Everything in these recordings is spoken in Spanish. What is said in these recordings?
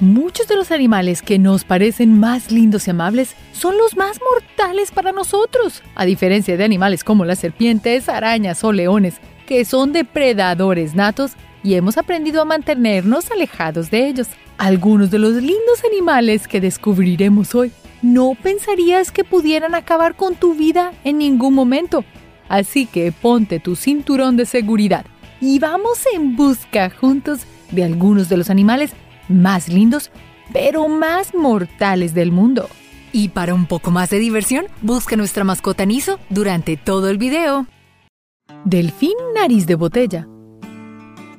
Muchos de los animales que nos parecen más lindos y amables son los más mortales para nosotros, a diferencia de animales como las serpientes, arañas o leones, que son depredadores natos y hemos aprendido a mantenernos alejados de ellos. Algunos de los lindos animales que descubriremos hoy no pensarías que pudieran acabar con tu vida en ningún momento. Así que ponte tu cinturón de seguridad y vamos en busca juntos de algunos de los animales más lindos, pero más mortales del mundo. Y para un poco más de diversión, busca nuestra mascota Niso durante todo el video. Delfín nariz de botella.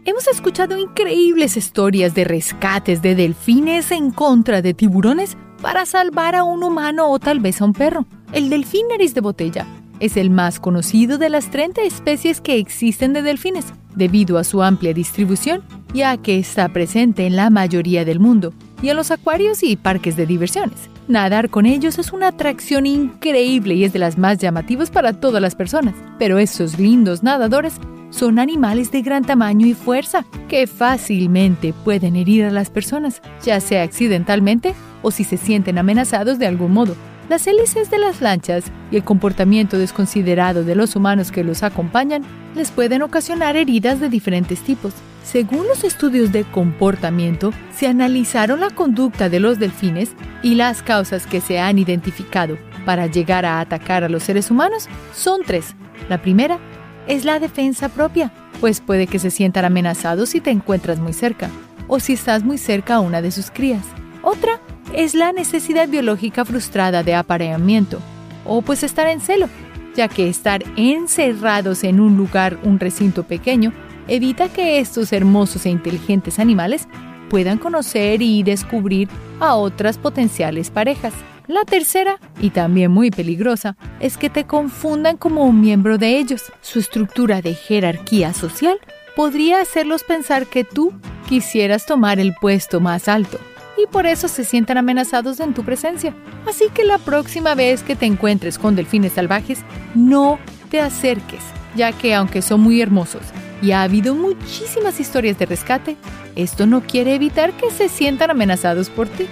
Hemos escuchado increíbles historias de rescates de delfines en contra de tiburones para salvar a un humano o tal vez a un perro. El delfín nariz de botella es el más conocido de las 30 especies que existen de delfines, debido a su amplia distribución, ya que está presente en la mayoría del mundo y en los acuarios y parques de diversiones. Nadar con ellos es una atracción increíble y es de las más llamativas para todas las personas, pero estos lindos nadadores son animales de gran tamaño y fuerza que fácilmente pueden herir a las personas, ya sea accidentalmente o si se sienten amenazados de algún modo. Las hélices de las lanchas y el comportamiento desconsiderado de los humanos que los acompañan les pueden ocasionar heridas de diferentes tipos. Según los estudios de comportamiento, se analizaron la conducta de los delfines y las causas que se han identificado para llegar a atacar a los seres humanos son tres. La primera es la defensa propia, pues puede que se sientan amenazados si te encuentras muy cerca o si estás muy cerca a una de sus crías. Otra es la necesidad biológica frustrada de apareamiento, o pues estar en celo, ya que estar encerrados en un lugar, un recinto pequeño, evita que estos hermosos e inteligentes animales puedan conocer y descubrir a otras potenciales parejas. La tercera, y también muy peligrosa, es que te confundan como un miembro de ellos. Su estructura de jerarquía social podría hacerlos pensar que tú quisieras tomar el puesto más alto y por eso se sientan amenazados en tu presencia. Así que la próxima vez que te encuentres con delfines salvajes, no te acerques, ya que aunque son muy hermosos y ha habido muchísimas historias de rescate, esto no quiere evitar que se sientan amenazados por ti.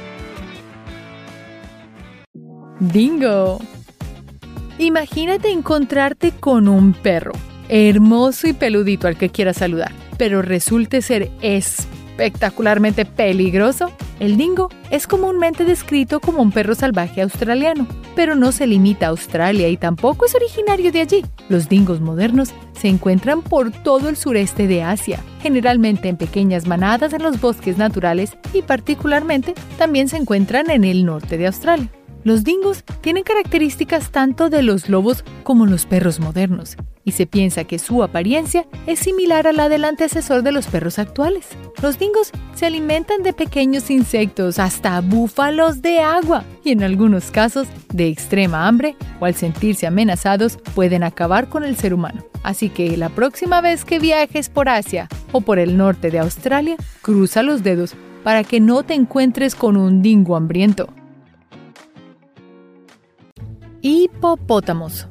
Dingo. Imagínate encontrarte con un perro, hermoso y peludito al que quieras saludar, pero resulte ser espectacularmente peligroso el dingo es comúnmente descrito como un perro salvaje australiano, pero no se limita a Australia y tampoco es originario de allí. Los dingos modernos se encuentran por todo el sureste de Asia, generalmente en pequeñas manadas en los bosques naturales y particularmente también se encuentran en el norte de Australia. Los dingos tienen características tanto de los lobos como los perros modernos, y se piensa que su apariencia es similar a la del antecesor de los perros actuales. Los dingos se alimentan de pequeños insectos, hasta búfalos de agua, y en algunos casos de extrema hambre o al sentirse amenazados pueden acabar con el ser humano. Así que la próxima vez que viajes por Asia o por el norte de Australia, cruza los dedos para que no te encuentres con un dingo hambriento. Hipopótamos.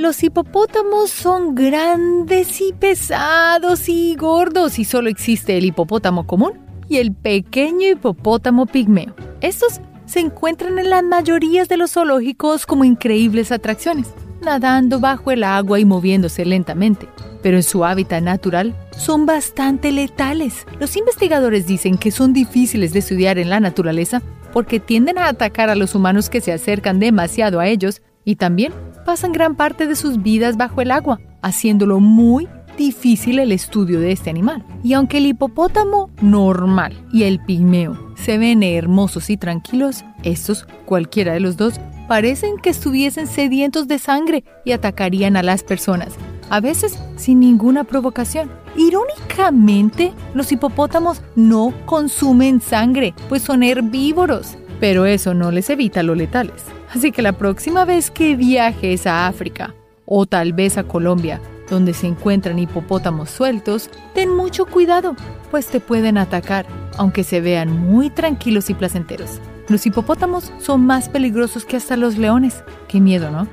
Los hipopótamos son grandes y pesados y gordos y solo existe el hipopótamo común y el pequeño hipopótamo pigmeo. Estos se encuentran en las mayorías de los zoológicos como increíbles atracciones, nadando bajo el agua y moviéndose lentamente. Pero en su hábitat natural son bastante letales. Los investigadores dicen que son difíciles de estudiar en la naturaleza porque tienden a atacar a los humanos que se acercan demasiado a ellos y también pasan gran parte de sus vidas bajo el agua, haciéndolo muy difícil el estudio de este animal. Y aunque el hipopótamo normal y el pigmeo se ven hermosos y tranquilos, estos, cualquiera de los dos, parecen que estuviesen sedientos de sangre y atacarían a las personas, a veces sin ninguna provocación. Irónicamente, los hipopótamos no consumen sangre, pues son herbívoros, pero eso no les evita lo letales. Así que la próxima vez que viajes a África, o tal vez a Colombia, donde se encuentran hipopótamos sueltos, ten mucho cuidado, pues te pueden atacar, aunque se vean muy tranquilos y placenteros. Los hipopótamos son más peligrosos que hasta los leones. Qué miedo, ¿no?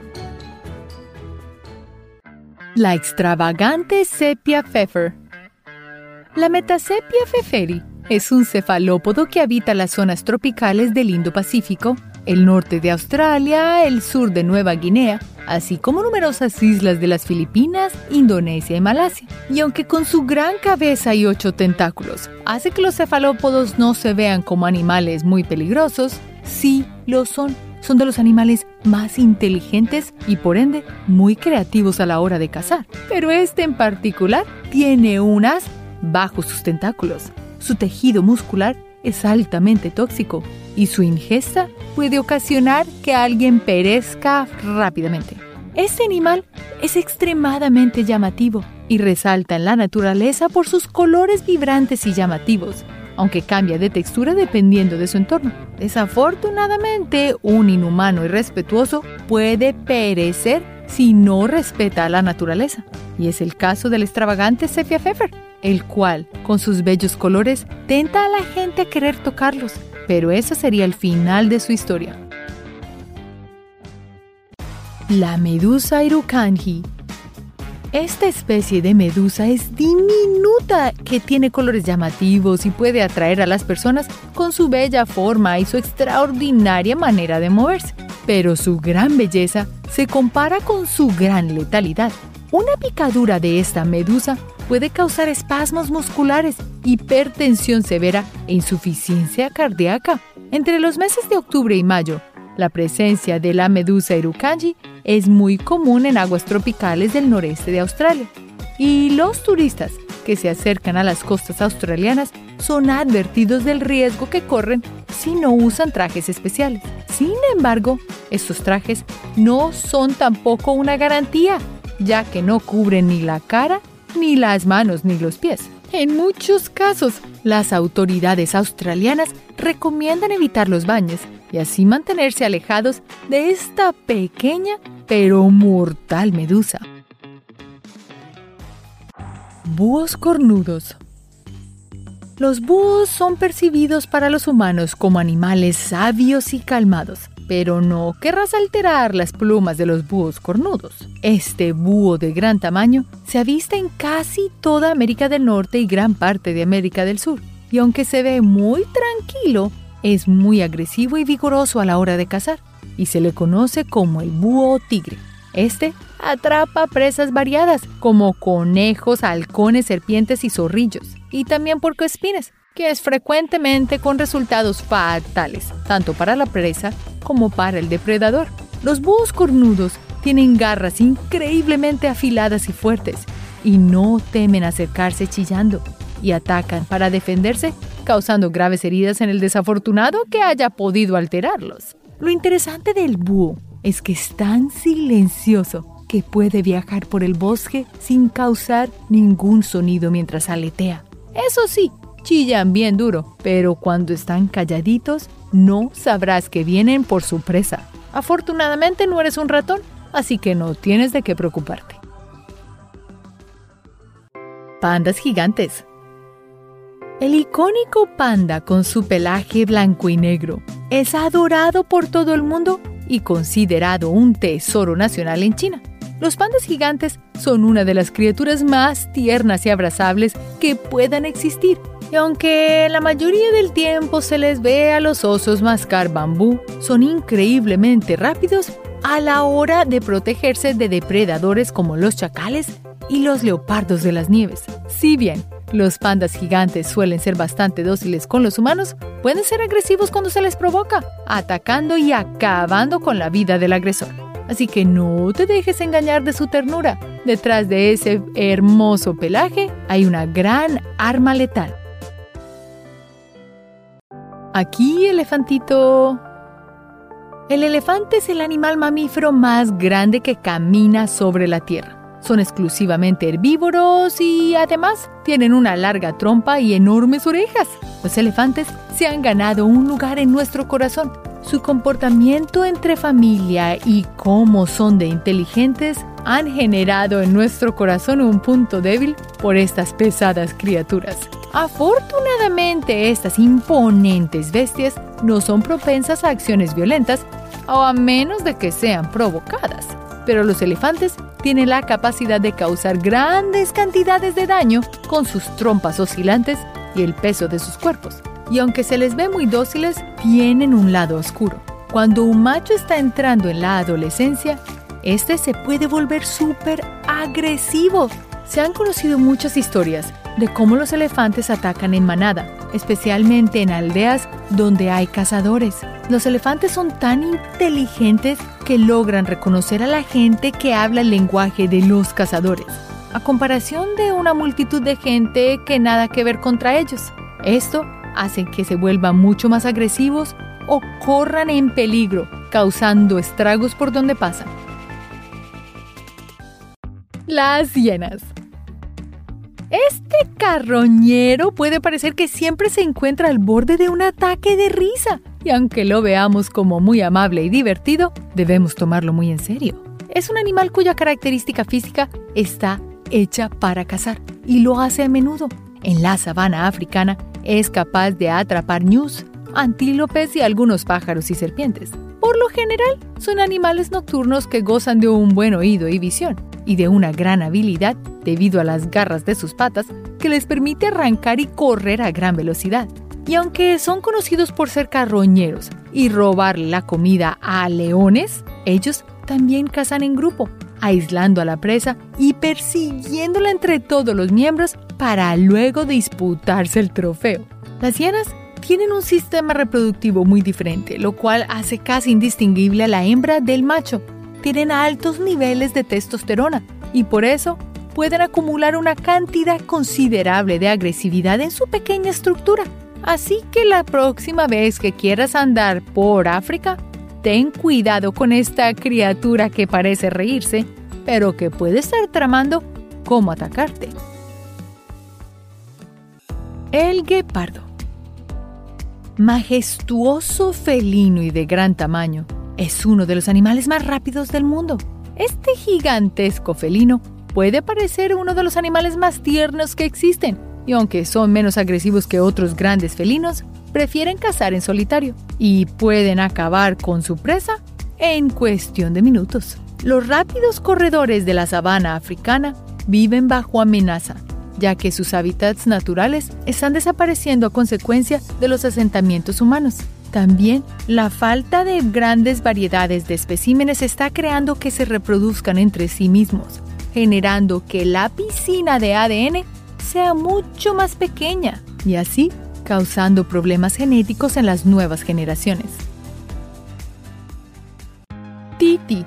La extravagante sepia pfeffer. La Metasepia pfefferi es un cefalópodo que habita las zonas tropicales del Indo-Pacífico, el norte de Australia, el sur de Nueva Guinea, así como numerosas islas de las Filipinas, Indonesia y Malasia. Y aunque con su gran cabeza y ocho tentáculos hace que los cefalópodos no se vean como animales muy peligrosos, sí lo son. Son de los animales más inteligentes y por ende muy creativos a la hora de cazar. Pero este en particular tiene unas bajo sus tentáculos. Su tejido muscular es altamente tóxico y su ingesta puede ocasionar que alguien perezca rápidamente. Este animal es extremadamente llamativo y resalta en la naturaleza por sus colores vibrantes y llamativos, aunque cambia de textura dependiendo de su entorno. Desafortunadamente, un inhumano irrespetuoso puede perecer si no respeta a la naturaleza, y es el caso del extravagante Sepia Pfeffer, el cual, con sus bellos colores, tenta a la gente a querer tocarlos, pero eso sería el final de su historia. La medusa Irukanji esta especie de medusa es diminuta, que tiene colores llamativos y puede atraer a las personas con su bella forma y su extraordinaria manera de moverse. Pero su gran belleza se compara con su gran letalidad. Una picadura de esta medusa puede causar espasmos musculares, hipertensión severa e insuficiencia cardíaca. Entre los meses de octubre y mayo, la presencia de la medusa Irukanji es muy común en aguas tropicales del noreste de Australia. Y los turistas que se acercan a las costas australianas son advertidos del riesgo que corren si no usan trajes especiales. Sin embargo, estos trajes no son tampoco una garantía, ya que no cubren ni la cara, ni las manos, ni los pies. En muchos casos, las autoridades australianas recomiendan evitar los baños y así mantenerse alejados de esta pequeña pero mortal medusa. Búhos cornudos. Los búhos son percibidos para los humanos como animales sabios y calmados, pero no querrás alterar las plumas de los búhos cornudos. Este búho de gran tamaño se avista en casi toda América del Norte y gran parte de América del Sur, y aunque se ve muy tranquilo, es muy agresivo y vigoroso a la hora de cazar y se le conoce como el búho tigre. Este atrapa presas variadas como conejos, halcones, serpientes y zorrillos, y también puercoespines, que es frecuentemente con resultados fatales, tanto para la presa como para el depredador. Los búhos cornudos tienen garras increíblemente afiladas y fuertes, y no temen acercarse chillando, y atacan para defenderse, causando graves heridas en el desafortunado que haya podido alterarlos. Lo interesante del búho es que es tan silencioso que puede viajar por el bosque sin causar ningún sonido mientras aletea. Eso sí, chillan bien duro, pero cuando están calladitos no sabrás que vienen por su presa. Afortunadamente no eres un ratón, así que no tienes de qué preocuparte. Pandas gigantes. El icónico panda con su pelaje blanco y negro es adorado por todo el mundo y considerado un tesoro nacional en China. Los pandas gigantes son una de las criaturas más tiernas y abrazables que puedan existir. Y aunque la mayoría del tiempo se les ve a los osos mascar bambú, son increíblemente rápidos a la hora de protegerse de depredadores como los chacales y los leopardos de las nieves. Si bien los pandas gigantes suelen ser bastante dóciles con los humanos, pueden ser agresivos cuando se les provoca, atacando y acabando con la vida del agresor. Así que no te dejes engañar de su ternura. Detrás de ese hermoso pelaje hay una gran arma letal. Aquí, elefantito. El elefante es el animal mamífero más grande que camina sobre la tierra. Son exclusivamente herbívoros y además tienen una larga trompa y enormes orejas. Los elefantes se han ganado un lugar en nuestro corazón. Su comportamiento entre familia y cómo son de inteligentes han generado en nuestro corazón un punto débil por estas pesadas criaturas. Afortunadamente, estas imponentes bestias no son propensas a acciones violentas o a menos de que sean provocadas. Pero los elefantes tiene la capacidad de causar grandes cantidades de daño con sus trompas oscilantes y el peso de sus cuerpos. Y aunque se les ve muy dóciles, tienen un lado oscuro. Cuando un macho está entrando en la adolescencia, este se puede volver súper agresivo. Se han conocido muchas historias de cómo los elefantes atacan en manada, especialmente en aldeas donde hay cazadores. Los elefantes son tan inteligentes que logran reconocer a la gente que habla el lenguaje de los cazadores, a comparación de una multitud de gente que nada que ver contra ellos. Esto hace que se vuelvan mucho más agresivos o corran en peligro, causando estragos por donde pasan. Las hienas. Este carroñero puede parecer que siempre se encuentra al borde de un ataque de risa, y aunque lo veamos como muy amable y divertido, debemos tomarlo muy en serio. Es un animal cuya característica física está hecha para cazar, y lo hace a menudo. En la sabana africana es capaz de atrapar ñus, antílopes y algunos pájaros y serpientes. Por lo general, son animales nocturnos que gozan de un buen oído y visión, y de una gran habilidad debido a las garras de sus patas que les permite arrancar y correr a gran velocidad. Y aunque son conocidos por ser carroñeros y robar la comida a leones, ellos también cazan en grupo, aislando a la presa y persiguiéndola entre todos los miembros para luego disputarse el trofeo. Las hienas tienen un sistema reproductivo muy diferente, lo cual hace casi indistinguible a la hembra del macho, tienen altos niveles de testosterona y por eso pueden acumular una cantidad considerable de agresividad en su pequeña estructura. Así que la próxima vez que quieras andar por África, ten cuidado con esta criatura que parece reírse, pero que puede estar tramando cómo atacarte. El guepardo. Majestuoso felino y de gran tamaño, es uno de los animales más rápidos del mundo. Este gigantesco felino puede parecer uno de los animales más tiernos que existen, y aunque son menos agresivos que otros grandes felinos, prefieren cazar en solitario y pueden acabar con su presa en cuestión de minutos. Los rápidos corredores de la sabana africana viven bajo amenaza, ya que sus hábitats naturales están desapareciendo a consecuencia de los asentamientos humanos. También la falta de grandes variedades de especímenes está creando que se reproduzcan entre sí mismos, generando que la piscina de ADN sea mucho más pequeña y así causando problemas genéticos en las nuevas generaciones. Titi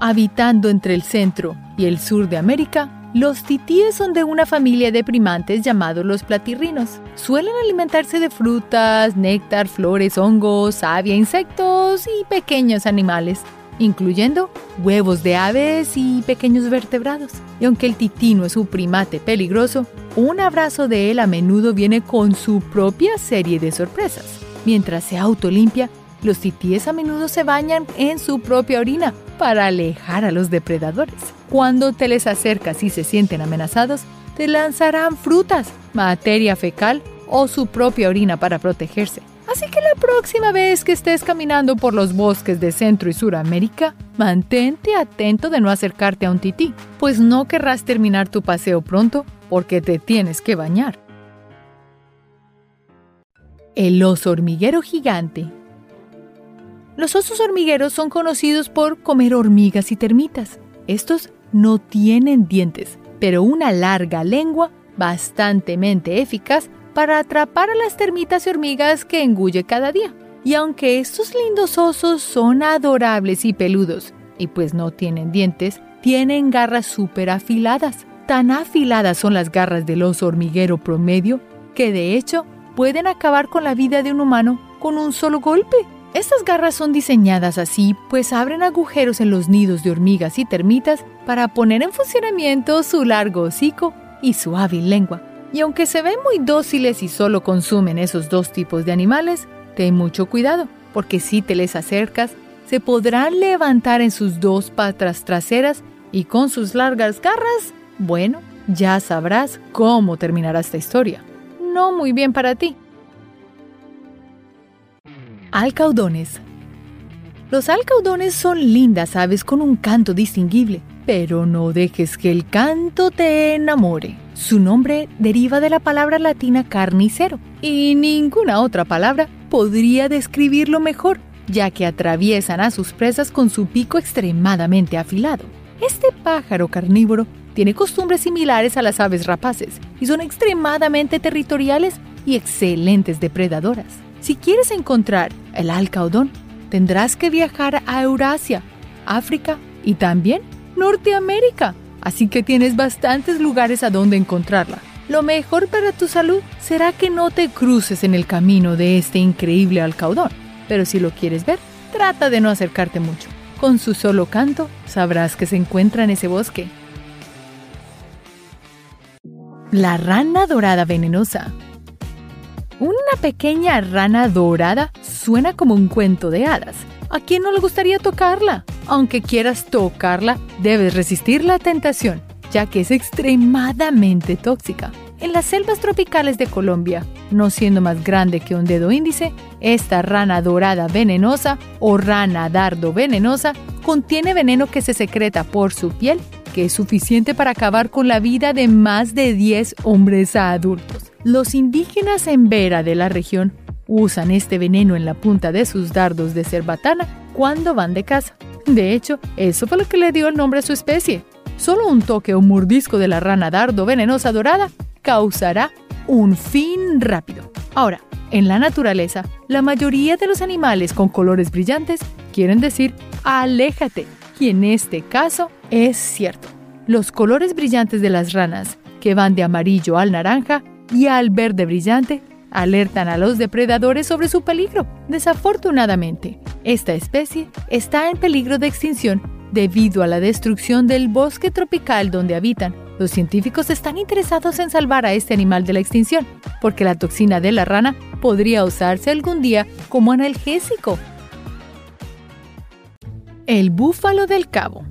Habitando entre el centro y el sur de América, los titíes son de una familia de primates llamados los platirrinos. Suelen alimentarse de frutas, néctar, flores, hongos, savia, insectos y pequeños animales, incluyendo huevos de aves y pequeños vertebrados. Y aunque el tití no es un primate peligroso, un abrazo de él a menudo viene con su propia serie de sorpresas. Mientras se autolimpia, los titíes a menudo se bañan en su propia orina para alejar a los depredadores. Cuando te les acercas y se sienten amenazados, te lanzarán frutas, materia fecal o su propia orina para protegerse. Así que la próxima vez que estés caminando por los bosques de Centro y Suramérica, mantente atento de no acercarte a un tití, pues no querrás terminar tu paseo pronto porque te tienes que bañar. El oso hormiguero gigante. Los osos hormigueros son conocidos por comer hormigas y termitas. Estos no tienen dientes, pero una larga lengua bastante eficaz para atrapar a las termitas y hormigas que engulle cada día. Y aunque estos lindos osos son adorables y peludos, y pues no tienen dientes, tienen garras súper afiladas. Tan afiladas son las garras del oso hormiguero promedio que de hecho pueden acabar con la vida de un humano con un solo golpe. Estas garras son diseñadas así, pues abren agujeros en los nidos de hormigas y termitas para poner en funcionamiento su largo hocico y su hábil lengua. Y aunque se ven muy dóciles y solo consumen esos dos tipos de animales, ten mucho cuidado, porque si te les acercas, se podrán levantar en sus dos patas traseras y con sus largas garras, bueno, ya sabrás cómo terminará esta historia. No muy bien para ti. Alcaudones. Los alcaudones son lindas aves con un canto distinguible, pero no dejes que el canto te enamore. Su nombre deriva de la palabra latina carnicero y ninguna otra palabra podría describirlo mejor, ya que atraviesan a sus presas con su pico extremadamente afilado. Este pájaro carnívoro tiene costumbres similares a las aves rapaces y son extremadamente territoriales y excelentes depredadoras. Si quieres encontrar el alcaudón, tendrás que viajar a Eurasia, África y también Norteamérica. Así que tienes bastantes lugares a donde encontrarla. Lo mejor para tu salud será que no te cruces en el camino de este increíble alcaudón. Pero si lo quieres ver, trata de no acercarte mucho. Con su solo canto sabrás que se encuentra en ese bosque. La rana dorada venenosa. Una pequeña rana dorada suena como un cuento de hadas. ¿A quién no le gustaría tocarla? Aunque quieras tocarla, debes resistir la tentación, ya que es extremadamente tóxica. En las selvas tropicales de Colombia, no siendo más grande que un dedo índice, esta rana dorada venenosa o rana dardo venenosa contiene veneno que se secreta por su piel que es suficiente para acabar con la vida de más de 10 hombres adultos. Los indígenas en Vera de la región usan este veneno en la punta de sus dardos de cerbatana cuando van de caza. De hecho, eso fue lo que le dio el nombre a su especie. Solo un toque o mordisco de la rana dardo venenosa dorada causará un fin rápido. Ahora, en la naturaleza, la mayoría de los animales con colores brillantes quieren decir aléjate, y en este caso es cierto. Los colores brillantes de las ranas, que van de amarillo al naranja y al verde brillante, alertan a los depredadores sobre su peligro. Desafortunadamente, esta especie está en peligro de extinción debido a la destrucción del bosque tropical donde habitan. Los científicos están interesados en salvar a este animal de la extinción, porque la toxina de la rana podría usarse algún día como analgésico. El búfalo del cabo.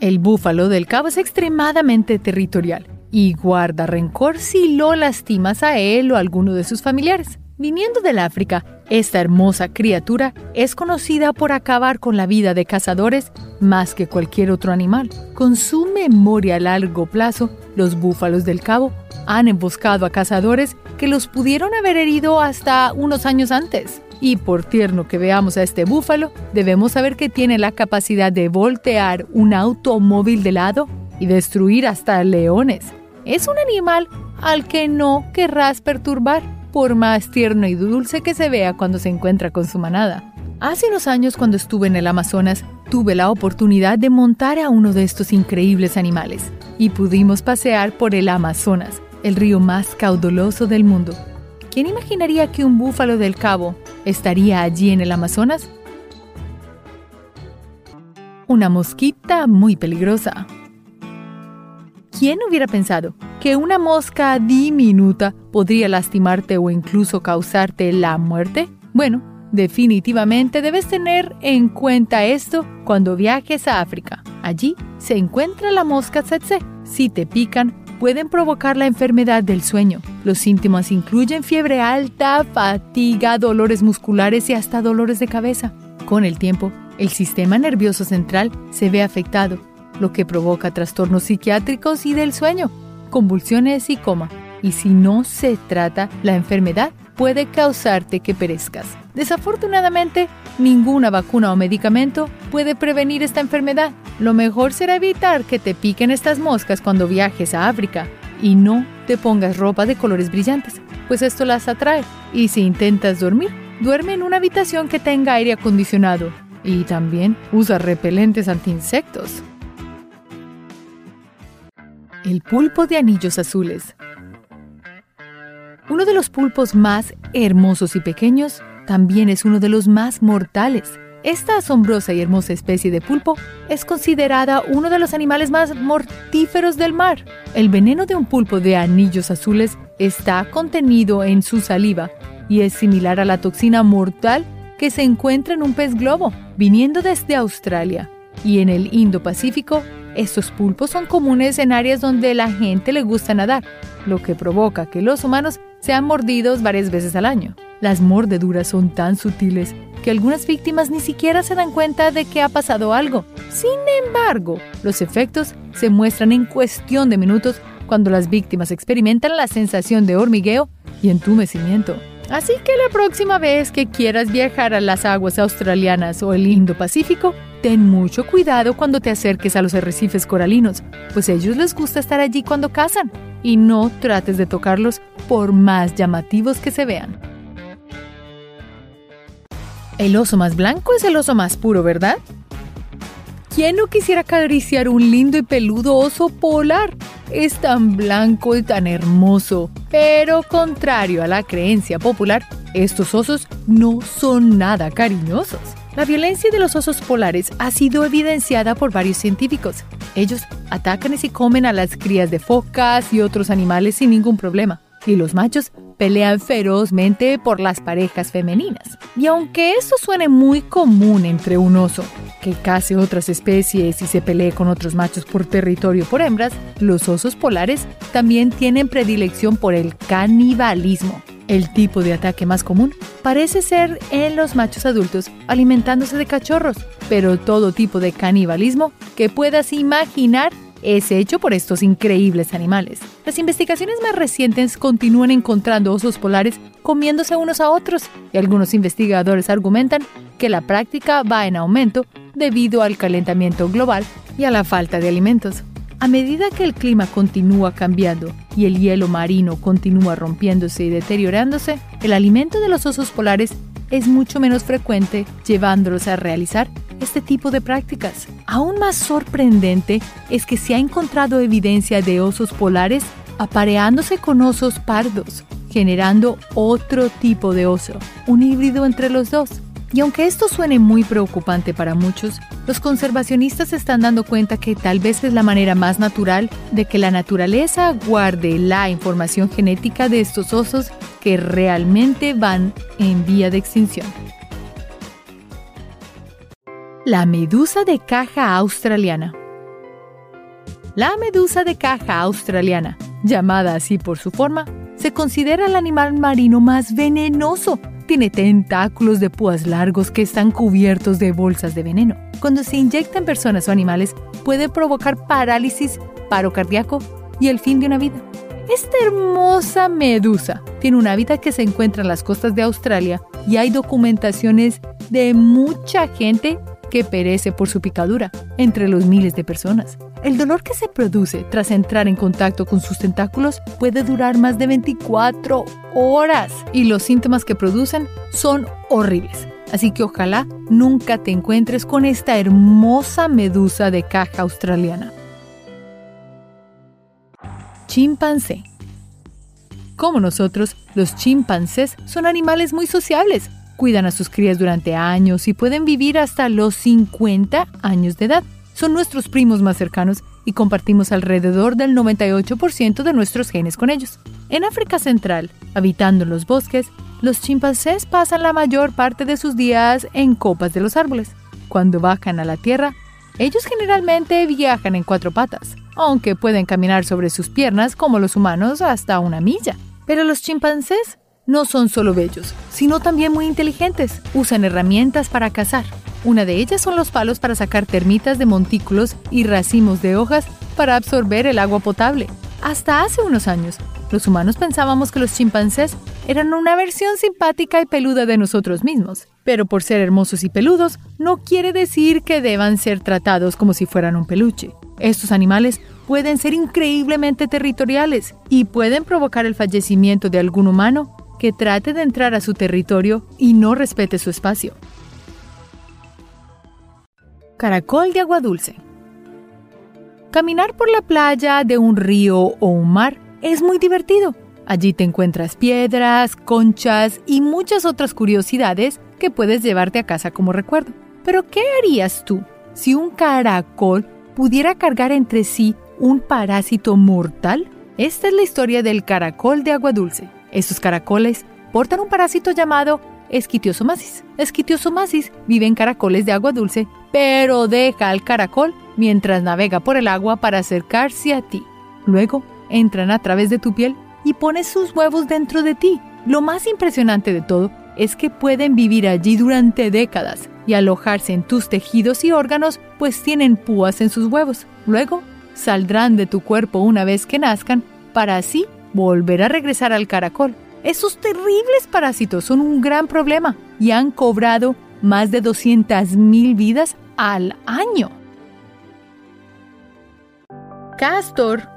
El búfalo del cabo es extremadamente territorial y guarda rencor si lo lastimas a él o a alguno de sus familiares. Viniendo del África, esta hermosa criatura es conocida por acabar con la vida de cazadores más que cualquier otro animal. Con su memoria a largo plazo, los búfalos del cabo han emboscado a cazadores que los pudieron haber herido hasta unos años antes. Y por tierno que veamos a este búfalo, debemos saber que tiene la capacidad de voltear un automóvil de lado y destruir hasta leones. Es un animal al que no querrás perturbar, por más tierno y dulce que se vea cuando se encuentra con su manada. Hace unos años cuando estuve en el Amazonas, tuve la oportunidad de montar a uno de estos increíbles animales y pudimos pasear por el Amazonas, el río más caudaloso del mundo. ¿Quién imaginaría que un búfalo del cabo estaría allí en el Amazonas? Una mosquita muy peligrosa. ¿Quién hubiera pensado que una mosca diminuta podría lastimarte o incluso causarte la muerte? Bueno, definitivamente debes tener en cuenta esto cuando viajes a África. Allí se encuentra la mosca tsetse. Si te pican, pueden provocar la enfermedad del sueño. Los síntomas incluyen fiebre alta, fatiga, dolores musculares y hasta dolores de cabeza. Con el tiempo, el sistema nervioso central se ve afectado, lo que provoca trastornos psiquiátricos y del sueño, convulsiones y coma. Y si no se trata, la enfermedad puede causarte que perezcas. Desafortunadamente, ninguna vacuna o medicamento puede prevenir esta enfermedad. Lo mejor será evitar que te piquen estas moscas cuando viajes a África y no te pongas ropa de colores brillantes, pues esto las atrae. Y si intentas dormir, duerme en una habitación que tenga aire acondicionado y también usa repelentes anti-insectos. El pulpo de anillos azules. Uno de los pulpos más hermosos y pequeños también es uno de los más mortales. Esta asombrosa y hermosa especie de pulpo es considerada uno de los animales más mortíferos del mar. El veneno de un pulpo de anillos azules está contenido en su saliva y es similar a la toxina mortal que se encuentra en un pez globo, viniendo desde Australia. Y en el Indo-Pacífico, estos pulpos son comunes en áreas donde la gente le gusta nadar, lo que provoca que los humanos sean mordidos varias veces al año. Las mordeduras son tan sutiles que algunas víctimas ni siquiera se dan cuenta de que ha pasado algo. Sin embargo, los efectos se muestran en cuestión de minutos cuando las víctimas experimentan la sensación de hormigueo y entumecimiento. Así que la próxima vez que quieras viajar a las aguas australianas o el Indo-Pacífico, ten mucho cuidado cuando te acerques a los arrecifes coralinos, pues a ellos les gusta estar allí cuando cazan, y no trates de tocarlos por más llamativos que se vean. El oso más blanco es el oso más puro, ¿verdad? ¿Quién no quisiera acariciar un lindo y peludo oso polar? Es tan blanco y tan hermoso. Pero contrario a la creencia popular, estos osos no son nada cariñosos. La violencia de los osos polares ha sido evidenciada por varios científicos. Ellos atacan y se comen a las crías de focas y otros animales sin ningún problema. Y los machos pelean ferozmente por las parejas femeninas. Y aunque esto suene muy común entre un oso, que case otras especies y se pelee con otros machos por territorio por hembras, los osos polares también tienen predilección por el canibalismo. El tipo de ataque más común parece ser en los machos adultos alimentándose de cachorros, pero todo tipo de canibalismo que puedas imaginar es hecho por estos increíbles animales. Las investigaciones más recientes continúan encontrando osos polares comiéndose unos a otros y algunos investigadores argumentan que la práctica va en aumento debido al calentamiento global y a la falta de alimentos. A medida que el clima continúa cambiando y el hielo marino continúa rompiéndose y deteriorándose, el alimento de los osos polares es mucho menos frecuente, llevándolos a realizar este tipo de prácticas. Aún más sorprendente es que se ha encontrado evidencia de osos polares apareándose con osos pardos, generando otro tipo de oso, un híbrido entre los dos. Y aunque esto suene muy preocupante para muchos, los conservacionistas se están dando cuenta que tal vez es la manera más natural de que la naturaleza guarde la información genética de estos osos que realmente van en vía de extinción. La medusa de caja australiana. La medusa de caja australiana, llamada así por su forma, se considera el animal marino más venenoso tiene tentáculos de púas largos que están cubiertos de bolsas de veneno. Cuando se inyecta en personas o animales, puede provocar parálisis, paro cardíaco y el fin de una vida. Esta hermosa medusa tiene un hábitat que se encuentra en las costas de Australia y hay documentaciones de mucha gente que perece por su picadura, entre los miles de personas. El dolor que se produce tras entrar en contacto con sus tentáculos puede durar más de 24 horas y los síntomas que producen son horribles. Así que ojalá nunca te encuentres con esta hermosa medusa de caja australiana. Chimpancé. Como nosotros, los chimpancés son animales muy sociables. Cuidan a sus crías durante años y pueden vivir hasta los 50 años de edad son nuestros primos más cercanos y compartimos alrededor del 98% de nuestros genes con ellos. En África Central, habitando los bosques, los chimpancés pasan la mayor parte de sus días en copas de los árboles. Cuando bajan a la tierra, ellos generalmente viajan en cuatro patas, aunque pueden caminar sobre sus piernas como los humanos hasta una milla. Pero los chimpancés no son solo bellos, sino también muy inteligentes. Usan herramientas para cazar, una de ellas son los palos para sacar termitas de montículos y racimos de hojas para absorber el agua potable. Hasta hace unos años, los humanos pensábamos que los chimpancés eran una versión simpática y peluda de nosotros mismos. Pero por ser hermosos y peludos, no quiere decir que deban ser tratados como si fueran un peluche. Estos animales pueden ser increíblemente territoriales y pueden provocar el fallecimiento de algún humano que trate de entrar a su territorio y no respete su espacio. Caracol de agua dulce. Caminar por la playa de un río o un mar es muy divertido. Allí te encuentras piedras, conchas y muchas otras curiosidades que puedes llevarte a casa como recuerdo. Pero ¿qué harías tú si un caracol pudiera cargar entre sí un parásito mortal? Esta es la historia del caracol de agua dulce. Estos caracoles portan un parásito llamado Esquitiosomasis. Esquitiosomasis vive en caracoles de agua dulce, pero deja al caracol mientras navega por el agua para acercarse a ti. Luego entran a través de tu piel y pones sus huevos dentro de ti. Lo más impresionante de todo es que pueden vivir allí durante décadas y alojarse en tus tejidos y órganos, pues tienen púas en sus huevos. Luego saldrán de tu cuerpo una vez que nazcan para así volver a regresar al caracol. Esos terribles parásitos son un gran problema y han cobrado más de 200.000 vidas al año. Castor.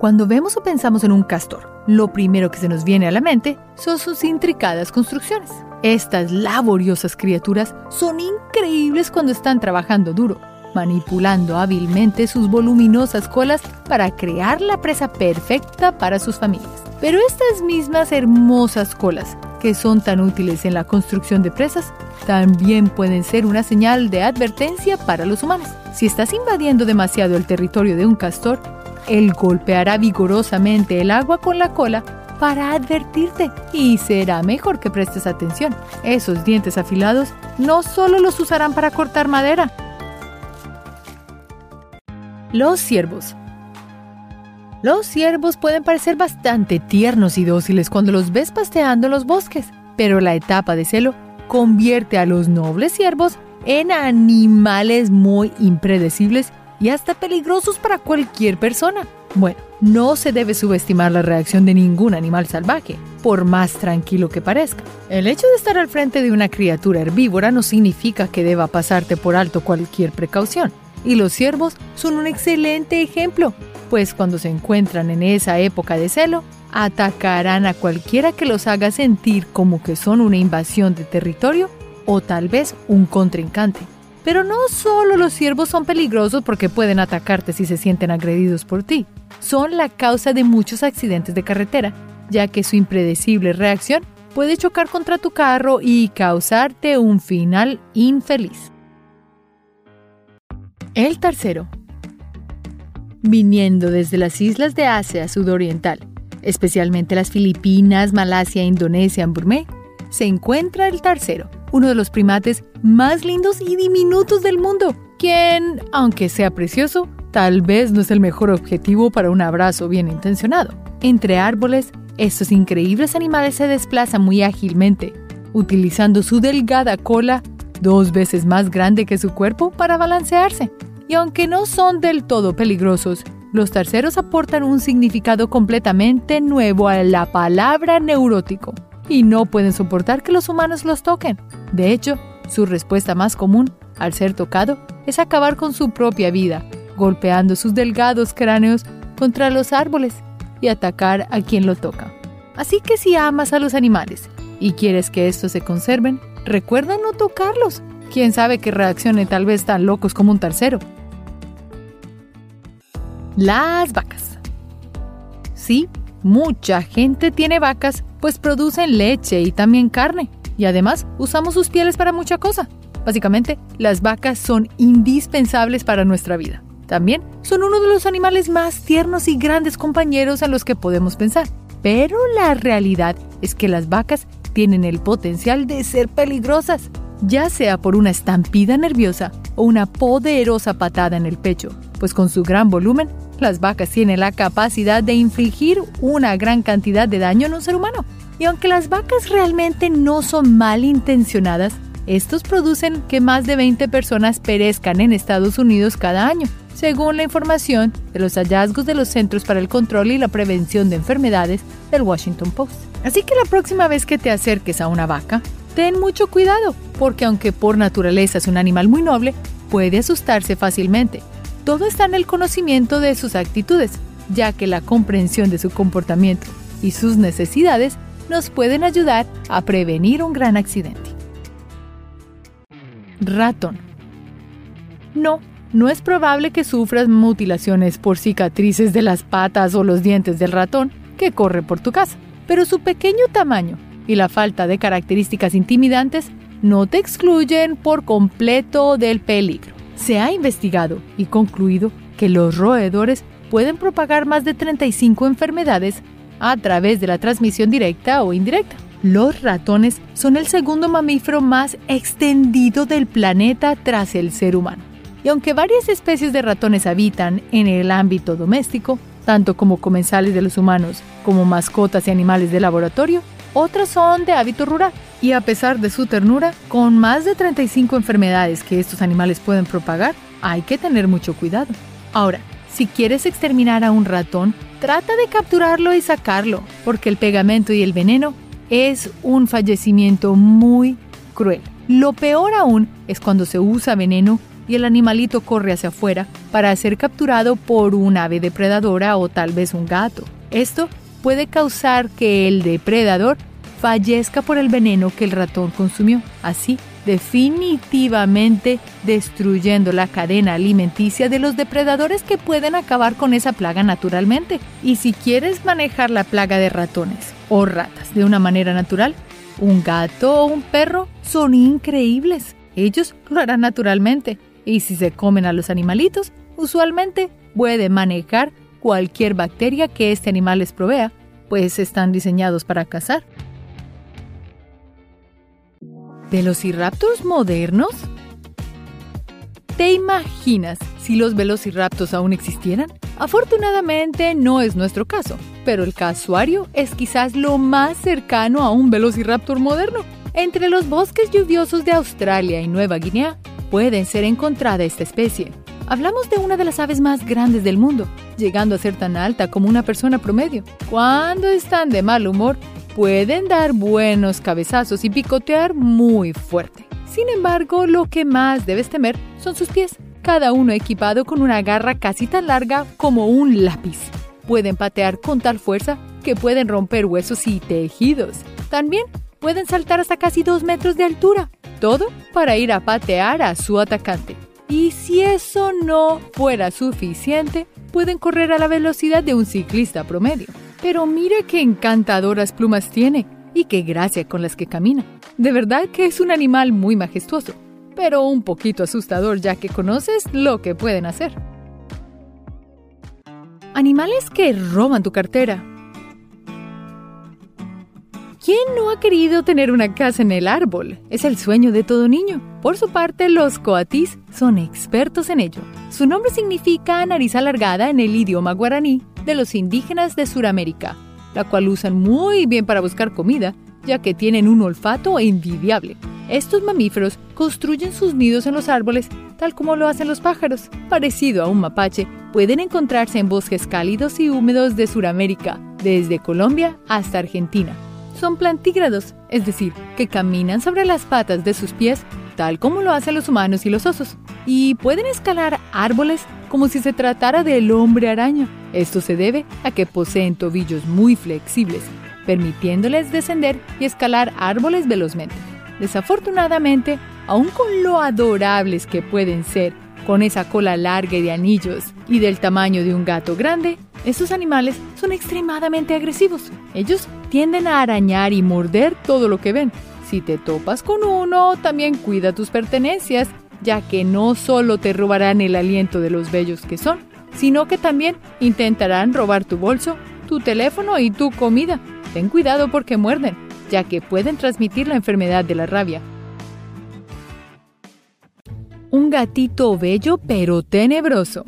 Cuando vemos o pensamos en un castor, lo primero que se nos viene a la mente son sus intricadas construcciones. Estas laboriosas criaturas son increíbles cuando están trabajando duro, manipulando hábilmente sus voluminosas colas para crear la presa perfecta para sus familias. Pero estas mismas hermosas colas, que son tan útiles en la construcción de presas, también pueden ser una señal de advertencia para los humanos. Si estás invadiendo demasiado el territorio de un castor, él golpeará vigorosamente el agua con la cola para advertirte y será mejor que prestes atención. Esos dientes afilados no solo los usarán para cortar madera. Los ciervos los ciervos pueden parecer bastante tiernos y dóciles cuando los ves pasteando en los bosques, pero la etapa de celo convierte a los nobles ciervos en animales muy impredecibles y hasta peligrosos para cualquier persona. Bueno, no se debe subestimar la reacción de ningún animal salvaje, por más tranquilo que parezca. El hecho de estar al frente de una criatura herbívora no significa que deba pasarte por alto cualquier precaución. Y los ciervos son un excelente ejemplo pues cuando se encuentran en esa época de celo, atacarán a cualquiera que los haga sentir como que son una invasión de territorio o tal vez un contrincante. Pero no solo los ciervos son peligrosos porque pueden atacarte si se sienten agredidos por ti, son la causa de muchos accidentes de carretera, ya que su impredecible reacción puede chocar contra tu carro y causarte un final infeliz. El tercero, viniendo desde las islas de Asia sudoriental, especialmente las Filipinas, Malasia, Indonesia, Burmé, se encuentra el tercero, uno de los primates más lindos y diminutos del mundo, quien, aunque sea precioso, tal vez no es el mejor objetivo para un abrazo bien intencionado. Entre árboles, estos increíbles animales se desplazan muy ágilmente, utilizando su delgada cola, dos veces más grande que su cuerpo, para balancearse y aunque no son del todo peligrosos, los terceros aportan un significado completamente nuevo a la palabra neurótico y no pueden soportar que los humanos los toquen. De hecho, su respuesta más común al ser tocado es acabar con su propia vida, golpeando sus delgados cráneos contra los árboles y atacar a quien lo toca. Así que si amas a los animales y quieres que estos se conserven, recuerda no tocarlos. Quién sabe qué reaccione tal vez tan locos como un tercero. Las vacas. Sí, mucha gente tiene vacas, pues producen leche y también carne. Y además usamos sus pieles para mucha cosa. Básicamente, las vacas son indispensables para nuestra vida. También son uno de los animales más tiernos y grandes compañeros en los que podemos pensar. Pero la realidad es que las vacas tienen el potencial de ser peligrosas, ya sea por una estampida nerviosa o una poderosa patada en el pecho, pues con su gran volumen las vacas tienen la capacidad de infligir una gran cantidad de daño en un ser humano. Y aunque las vacas realmente no son malintencionadas, estos producen que más de 20 personas perezcan en Estados Unidos cada año, según la información de los hallazgos de los Centros para el Control y la Prevención de Enfermedades del Washington Post. Así que la próxima vez que te acerques a una vaca, ten mucho cuidado, porque aunque por naturaleza es un animal muy noble, puede asustarse fácilmente todo está en el conocimiento de sus actitudes, ya que la comprensión de su comportamiento y sus necesidades nos pueden ayudar a prevenir un gran accidente. Ratón. No, no es probable que sufras mutilaciones por cicatrices de las patas o los dientes del ratón que corre por tu casa, pero su pequeño tamaño y la falta de características intimidantes no te excluyen por completo del peligro. Se ha investigado y concluido que los roedores pueden propagar más de 35 enfermedades a través de la transmisión directa o indirecta. Los ratones son el segundo mamífero más extendido del planeta tras el ser humano. Y aunque varias especies de ratones habitan en el ámbito doméstico, tanto como comensales de los humanos como mascotas y animales de laboratorio, otras son de hábito rural. Y a pesar de su ternura, con más de 35 enfermedades que estos animales pueden propagar, hay que tener mucho cuidado. Ahora, si quieres exterminar a un ratón, trata de capturarlo y sacarlo, porque el pegamento y el veneno es un fallecimiento muy cruel. Lo peor aún es cuando se usa veneno y el animalito corre hacia afuera para ser capturado por un ave depredadora o tal vez un gato. Esto puede causar que el depredador fallezca por el veneno que el ratón consumió, así definitivamente destruyendo la cadena alimenticia de los depredadores que pueden acabar con esa plaga naturalmente. Y si quieres manejar la plaga de ratones o ratas de una manera natural, un gato o un perro son increíbles. Ellos lo harán naturalmente. Y si se comen a los animalitos, usualmente puede manejar cualquier bacteria que este animal les provea, pues están diseñados para cazar. ¿Velociraptors modernos? ¿Te imaginas si los velociraptors aún existieran? Afortunadamente no es nuestro caso, pero el casuario es quizás lo más cercano a un velociraptor moderno. Entre los bosques lluviosos de Australia y Nueva Guinea puede ser encontrada esta especie. Hablamos de una de las aves más grandes del mundo, llegando a ser tan alta como una persona promedio. Cuando están de mal humor, pueden dar buenos cabezazos y picotear muy fuerte. Sin embargo, lo que más debes temer son sus pies, cada uno equipado con una garra casi tan larga como un lápiz. Pueden patear con tal fuerza que pueden romper huesos y tejidos. También pueden saltar hasta casi dos metros de altura, todo para ir a patear a su atacante. Y si eso no fuera suficiente, pueden correr a la velocidad de un ciclista promedio. Pero mira qué encantadoras plumas tiene y qué gracia con las que camina. De verdad que es un animal muy majestuoso, pero un poquito asustador ya que conoces lo que pueden hacer. Animales que roban tu cartera. ¿Quién no ha querido tener una casa en el árbol? Es el sueño de todo niño. Por su parte, los coatís son expertos en ello. Su nombre significa nariz alargada en el idioma guaraní de los indígenas de Sudamérica, la cual usan muy bien para buscar comida, ya que tienen un olfato envidiable. Estos mamíferos construyen sus nidos en los árboles tal como lo hacen los pájaros. Parecido a un mapache, pueden encontrarse en bosques cálidos y húmedos de Sudamérica, desde Colombia hasta Argentina. Son plantígrados, es decir, que caminan sobre las patas de sus pies tal como lo hacen los humanos y los osos, y pueden escalar árboles como si se tratara del hombre araña. Esto se debe a que poseen tobillos muy flexibles, permitiéndoles descender y escalar árboles velozmente. Desafortunadamente, aun con lo adorables que pueden ser, con esa cola larga y de anillos y del tamaño de un gato grande, estos animales son extremadamente agresivos. Ellos tienden a arañar y morder todo lo que ven. Si te topas con uno, también cuida tus pertenencias ya que no solo te robarán el aliento de los bellos que son, sino que también intentarán robar tu bolso, tu teléfono y tu comida. Ten cuidado porque muerden, ya que pueden transmitir la enfermedad de la rabia. Un gatito bello pero tenebroso.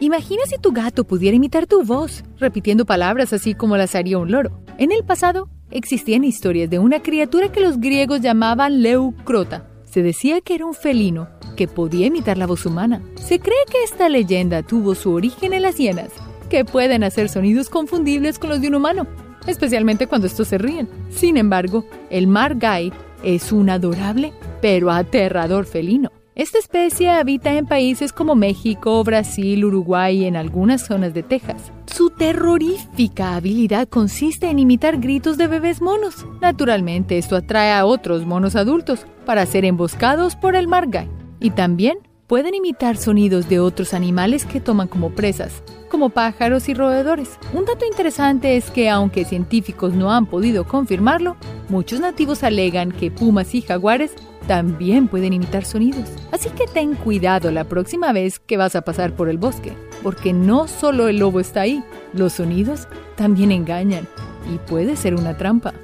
Imagina si tu gato pudiera imitar tu voz, repitiendo palabras así como las haría un loro. En el pasado, existían historias de una criatura que los griegos llamaban leucrota, se decía que era un felino que podía imitar la voz humana. Se cree que esta leyenda tuvo su origen en las hienas, que pueden hacer sonidos confundibles con los de un humano, especialmente cuando estos se ríen. Sin embargo, el margai es un adorable pero aterrador felino. Esta especie habita en países como México, Brasil, Uruguay y en algunas zonas de Texas. Su terrorífica habilidad consiste en imitar gritos de bebés monos. Naturalmente, esto atrae a otros monos adultos para ser emboscados por el margai. Y también pueden imitar sonidos de otros animales que toman como presas, como pájaros y roedores. Un dato interesante es que aunque científicos no han podido confirmarlo, muchos nativos alegan que pumas y jaguares también pueden imitar sonidos. Así que ten cuidado la próxima vez que vas a pasar por el bosque, porque no solo el lobo está ahí, los sonidos también engañan y puede ser una trampa.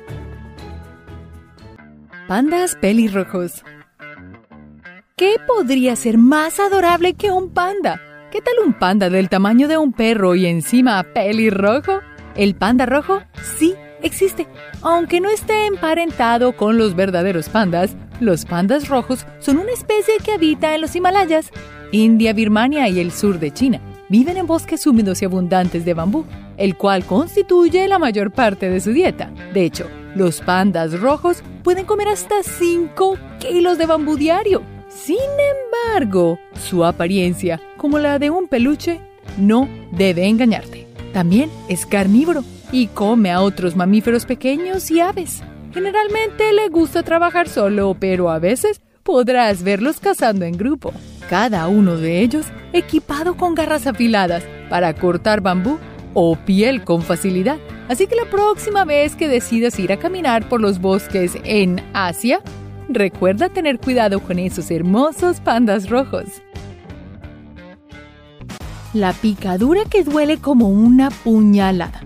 Pandas pelirrojos. ¿Qué podría ser más adorable que un panda? ¿Qué tal un panda del tamaño de un perro y encima pelirrojo? El panda rojo sí existe. Aunque no esté emparentado con los verdaderos pandas, Los pandas rojos son una especie que habita en los Himalayas, India, Birmania y el sur de China. Viven en bosques húmedos y abundantes de bambú, el cual constituye la mayor parte de su dieta. De hecho, los pandas rojos pueden comer hasta 5 kilos de bambú diario. Sin embargo, su apariencia, como la de un peluche, no debe engañarte. También es carnívoro y come a otros mamíferos pequeños y aves. Generalmente le gusta trabajar solo, pero a veces podrás verlos cazando en grupo. Cada uno de ellos equipado con garras afiladas para cortar bambú o piel con facilidad. Así que la próxima vez que decidas ir a caminar por los bosques en Asia, recuerda tener cuidado con esos hermosos pandas rojos. La picadura que duele como una puñalada.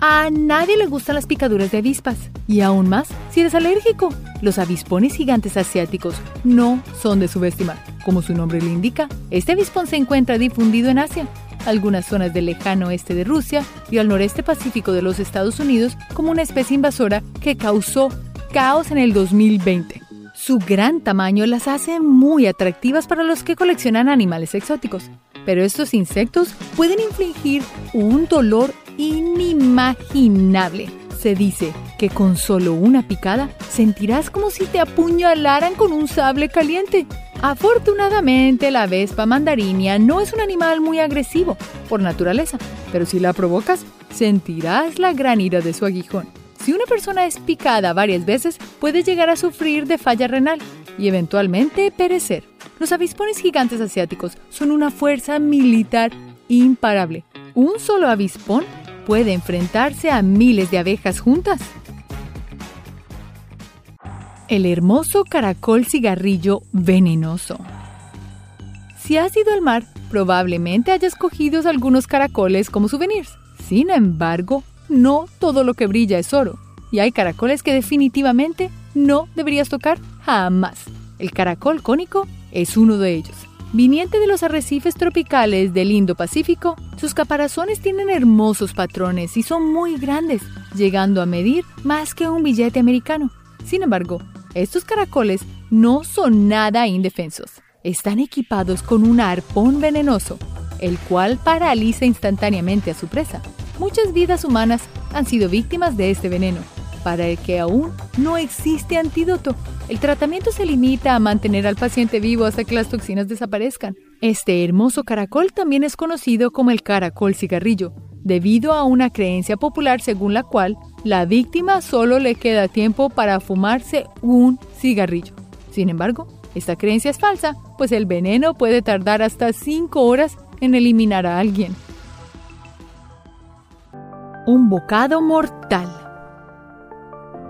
A nadie le gustan las picaduras de avispas, y aún más si eres alérgico. Los avispones gigantes asiáticos no son de subestimar. Como su nombre le indica, este avispón se encuentra difundido en Asia, algunas zonas del lejano oeste de Rusia y al noreste pacífico de los Estados Unidos como una especie invasora que causó caos en el 2020. Su gran tamaño las hace muy atractivas para los que coleccionan animales exóticos, pero estos insectos pueden infligir un dolor inimaginable. Se dice que con solo una picada sentirás como si te apuñalaran con un sable caliente. Afortunadamente, la vespa mandarinia no es un animal muy agresivo por naturaleza, pero si la provocas, sentirás la gran ira de su aguijón. Si una persona es picada varias veces, puede llegar a sufrir de falla renal y eventualmente perecer. Los avispones gigantes asiáticos son una fuerza militar imparable. Un solo avispón puede enfrentarse a miles de abejas juntas. El hermoso caracol cigarrillo venenoso. Si has ido al mar, probablemente hayas cogido algunos caracoles como souvenirs. Sin embargo, no todo lo que brilla es oro, y hay caracoles que definitivamente no deberías tocar jamás. El caracol cónico es uno de ellos. Viniente de los arrecifes tropicales del Indo-Pacífico, sus caparazones tienen hermosos patrones y son muy grandes, llegando a medir más que un billete americano. Sin embargo, estos caracoles no son nada indefensos. Están equipados con un arpón venenoso, el cual paraliza instantáneamente a su presa. Muchas vidas humanas han sido víctimas de este veneno, para el que aún no existe antídoto. El tratamiento se limita a mantener al paciente vivo hasta que las toxinas desaparezcan. Este hermoso caracol también es conocido como el caracol cigarrillo, debido a una creencia popular según la cual la víctima solo le queda tiempo para fumarse un cigarrillo. Sin embargo, esta creencia es falsa, pues el veneno puede tardar hasta 5 horas en eliminar a alguien. Un bocado mortal.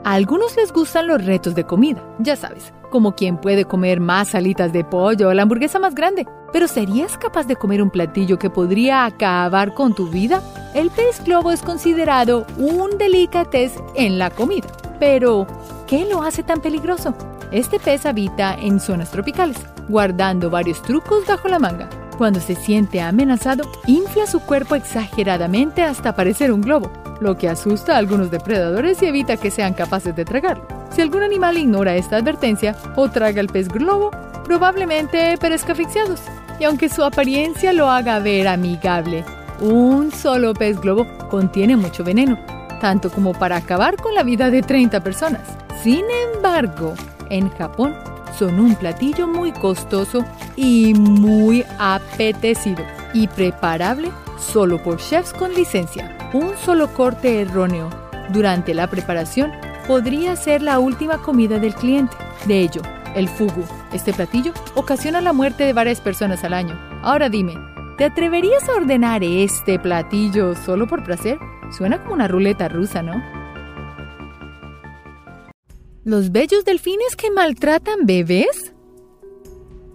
A algunos les gustan los retos de comida, ya sabes, como quien puede comer más alitas de pollo o la hamburguesa más grande. Pero ¿serías capaz de comer un platillo que podría acabar con tu vida? El pez globo es considerado un delicatez en la comida. Pero, ¿qué lo hace tan peligroso? Este pez habita en zonas tropicales, guardando varios trucos bajo la manga. Cuando se siente amenazado, infla su cuerpo exageradamente hasta parecer un globo lo que asusta a algunos depredadores y evita que sean capaces de tragarlo. Si algún animal ignora esta advertencia o traga el pez globo, probablemente perezca asfixiados. Y aunque su apariencia lo haga ver amigable, un solo pez globo contiene mucho veneno, tanto como para acabar con la vida de 30 personas. Sin embargo, en Japón son un platillo muy costoso y muy apetecido y preparable solo por chefs con licencia. Un solo corte erróneo durante la preparación podría ser la última comida del cliente. De ello, el fugu, este platillo, ocasiona la muerte de varias personas al año. Ahora dime, ¿te atreverías a ordenar este platillo solo por placer? Suena como una ruleta rusa, ¿no? ¿Los bellos delfines que maltratan bebés?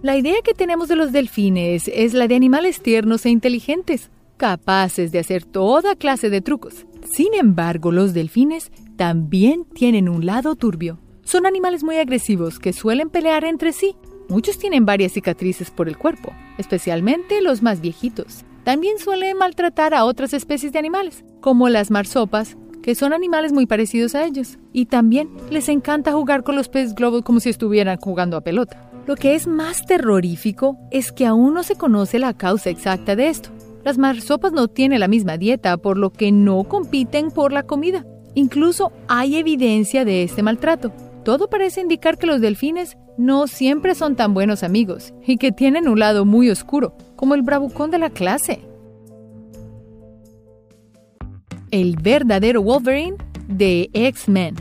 La idea que tenemos de los delfines es la de animales tiernos e inteligentes, capaces de hacer toda clase de trucos. Sin embargo, los delfines también tienen un lado turbio. Son animales muy agresivos que suelen pelear entre sí. Muchos tienen varias cicatrices por el cuerpo, especialmente los más viejitos. También suelen maltratar a otras especies de animales, como las marsopas, que son animales muy parecidos a ellos. Y también les encanta jugar con los peces globos como si estuvieran jugando a pelota. Lo que es más terrorífico es que aún no se conoce la causa exacta de esto. Las marsopas no tienen la misma dieta, por lo que no compiten por la comida. Incluso hay evidencia de este maltrato. Todo parece indicar que los delfines no siempre son tan buenos amigos y que tienen un lado muy oscuro, como el bravucón de la clase. El verdadero Wolverine de X-Men.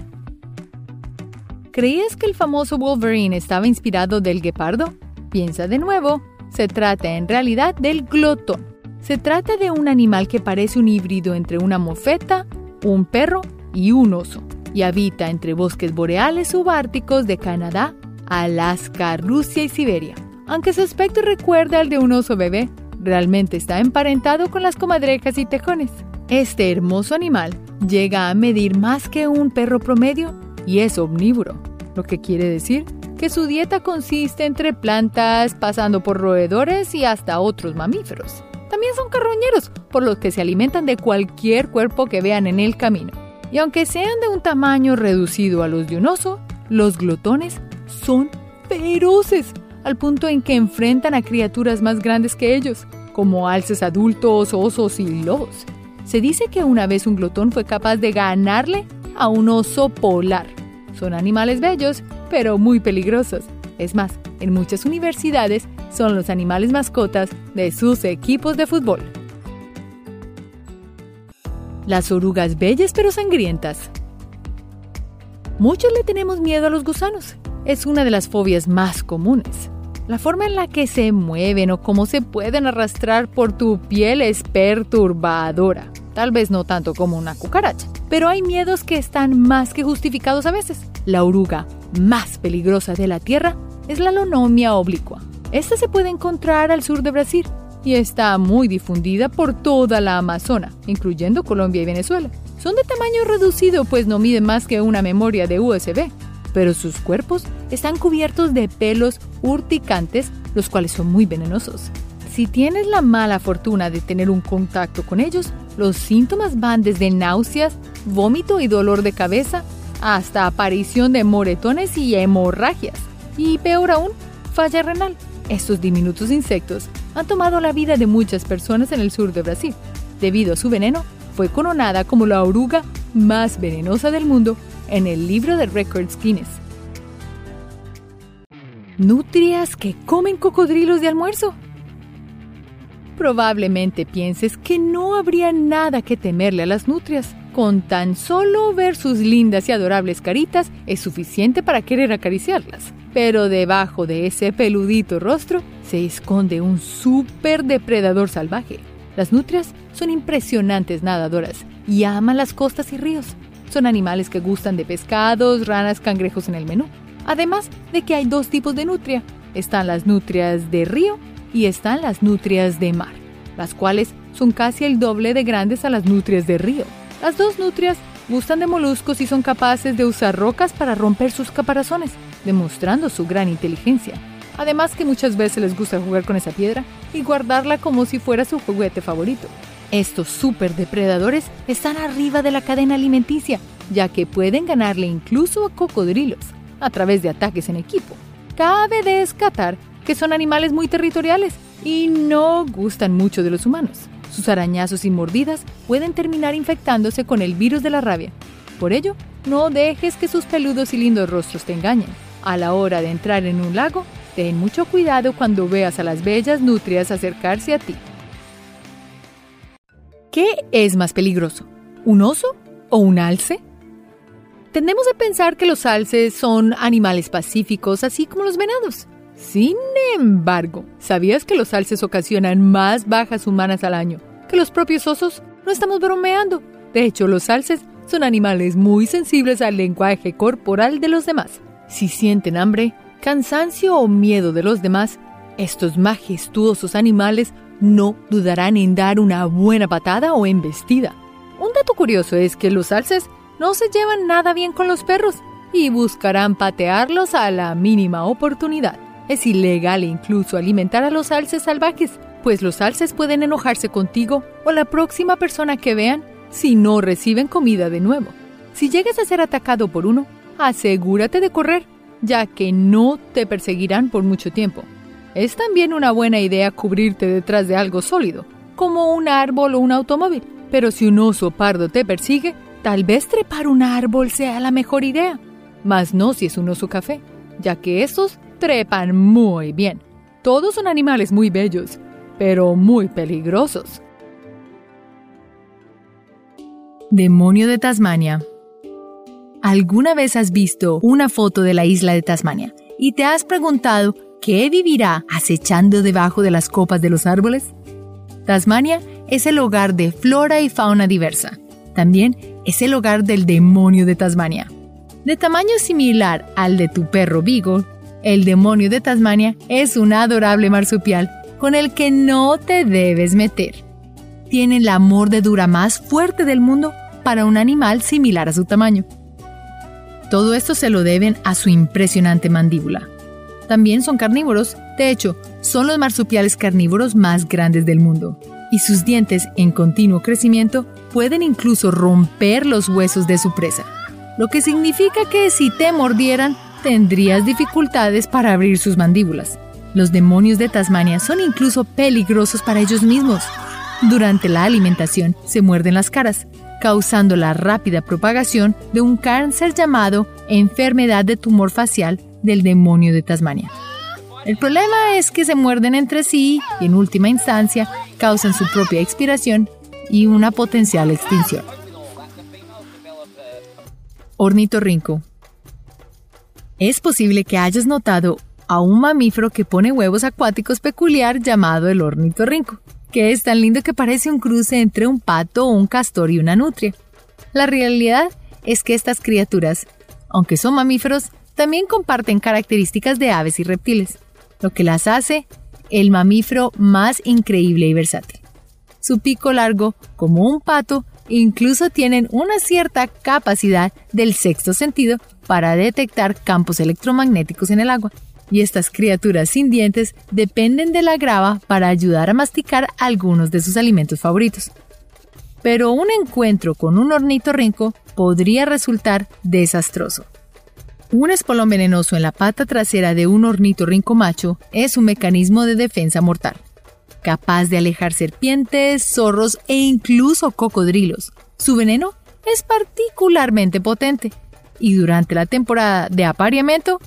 ¿Creías que el famoso Wolverine estaba inspirado del guepardo? Piensa de nuevo. Se trata en realidad del glotón. Se trata de un animal que parece un híbrido entre una mofeta, un perro y un oso, y habita entre bosques boreales subárticos de Canadá, Alaska, Rusia y Siberia. Aunque su aspecto recuerda al de un oso bebé, realmente está emparentado con las comadrejas y tejones. Este hermoso animal llega a medir más que un perro promedio y es omnívoro, lo que quiere decir que su dieta consiste entre plantas, pasando por roedores y hasta otros mamíferos. También son carroñeros, por lo que se alimentan de cualquier cuerpo que vean en el camino. Y aunque sean de un tamaño reducido a los de un oso, los glotones son feroces, al punto en que enfrentan a criaturas más grandes que ellos, como alces adultos, osos y lobos. Se dice que una vez un glotón fue capaz de ganarle a un oso polar. Son animales bellos, pero muy peligrosos. Es más, en muchas universidades son los animales mascotas de sus equipos de fútbol. Las orugas bellas pero sangrientas. Muchos le tenemos miedo a los gusanos. Es una de las fobias más comunes. La forma en la que se mueven o cómo se pueden arrastrar por tu piel es perturbadora. Tal vez no tanto como una cucaracha, pero hay miedos que están más que justificados a veces. La oruga más peligrosa de la Tierra es la lonomia oblicua. Esta se puede encontrar al sur de Brasil y está muy difundida por toda la Amazona, incluyendo Colombia y Venezuela. Son de tamaño reducido pues no miden más que una memoria de USB, pero sus cuerpos están cubiertos de pelos urticantes, los cuales son muy venenosos. Si tienes la mala fortuna de tener un contacto con ellos, los síntomas van desde náuseas, vómito y dolor de cabeza hasta aparición de moretones y hemorragias. Y peor aún, falla renal. Estos diminutos insectos han tomado la vida de muchas personas en el sur de Brasil. Debido a su veneno, fue coronada como la oruga más venenosa del mundo en el libro de Records Guinness. Nutrias que comen cocodrilos de almuerzo. Probablemente pienses que no habría nada que temerle a las nutrias. Con tan solo ver sus lindas y adorables caritas es suficiente para querer acariciarlas. Pero debajo de ese peludito rostro se esconde un súper depredador salvaje. Las nutrias son impresionantes nadadoras y aman las costas y ríos. Son animales que gustan de pescados, ranas, cangrejos en el menú. Además de que hay dos tipos de nutria. Están las nutrias de río y están las nutrias de mar, las cuales son casi el doble de grandes a las nutrias de río. Las dos nutrias gustan de moluscos y son capaces de usar rocas para romper sus caparazones, demostrando su gran inteligencia. Además que muchas veces les gusta jugar con esa piedra y guardarla como si fuera su juguete favorito. Estos superdepredadores están arriba de la cadena alimenticia, ya que pueden ganarle incluso a cocodrilos a través de ataques en equipo. Cabe descatar que son animales muy territoriales y no gustan mucho de los humanos. Sus arañazos y mordidas pueden terminar infectándose con el virus de la rabia. Por ello, no dejes que sus peludos y lindos rostros te engañen. A la hora de entrar en un lago, ten mucho cuidado cuando veas a las bellas nutrias acercarse a ti. ¿Qué es más peligroso? ¿Un oso o un alce? Tendemos a pensar que los alces son animales pacíficos, así como los venados. Sin embargo, ¿sabías que los alces ocasionan más bajas humanas al año que los propios osos? No estamos bromeando. De hecho, los alces son animales muy sensibles al lenguaje corporal de los demás. Si sienten hambre, cansancio o miedo de los demás, estos majestuosos animales no dudarán en dar una buena patada o embestida. Un dato curioso es que los alces no se llevan nada bien con los perros y buscarán patearlos a la mínima oportunidad. Es ilegal incluso alimentar a los alces salvajes, pues los alces pueden enojarse contigo o la próxima persona que vean si no reciben comida de nuevo. Si llegas a ser atacado por uno, asegúrate de correr, ya que no te perseguirán por mucho tiempo. Es también una buena idea cubrirte detrás de algo sólido, como un árbol o un automóvil. Pero si un oso pardo te persigue, tal vez trepar un árbol sea la mejor idea. Mas no si es un oso café, ya que estos trepan muy bien. Todos son animales muy bellos, pero muy peligrosos. Demonio de Tasmania. ¿Alguna vez has visto una foto de la isla de Tasmania y te has preguntado qué vivirá acechando debajo de las copas de los árboles? Tasmania es el hogar de flora y fauna diversa. También es el hogar del demonio de Tasmania. De tamaño similar al de tu perro Beagle, el demonio de Tasmania es un adorable marsupial con el que no te debes meter tienen la mordedura más fuerte del mundo para un animal similar a su tamaño. Todo esto se lo deben a su impresionante mandíbula. También son carnívoros, de hecho, son los marsupiales carnívoros más grandes del mundo, y sus dientes en continuo crecimiento pueden incluso romper los huesos de su presa, lo que significa que si te mordieran tendrías dificultades para abrir sus mandíbulas. Los demonios de Tasmania son incluso peligrosos para ellos mismos, durante la alimentación se muerden las caras, causando la rápida propagación de un cáncer llamado enfermedad de tumor facial del demonio de Tasmania. El problema es que se muerden entre sí y en última instancia causan su propia expiración y una potencial extinción. Ornitorrinco. Es posible que hayas notado a un mamífero que pone huevos acuáticos peculiar llamado el ornitorrinco que es tan lindo que parece un cruce entre un pato, un castor y una nutria. La realidad es que estas criaturas, aunque son mamíferos, también comparten características de aves y reptiles, lo que las hace el mamífero más increíble y versátil. Su pico largo, como un pato, incluso tienen una cierta capacidad del sexto sentido para detectar campos electromagnéticos en el agua y estas criaturas sin dientes dependen de la grava para ayudar a masticar algunos de sus alimentos favoritos. Pero un encuentro con un ornitorrinco podría resultar desastroso. Un espolón venenoso en la pata trasera de un ornitorrinco macho es un mecanismo de defensa mortal, capaz de alejar serpientes, zorros e incluso cocodrilos. Su veneno es particularmente potente y durante la temporada de apareamiento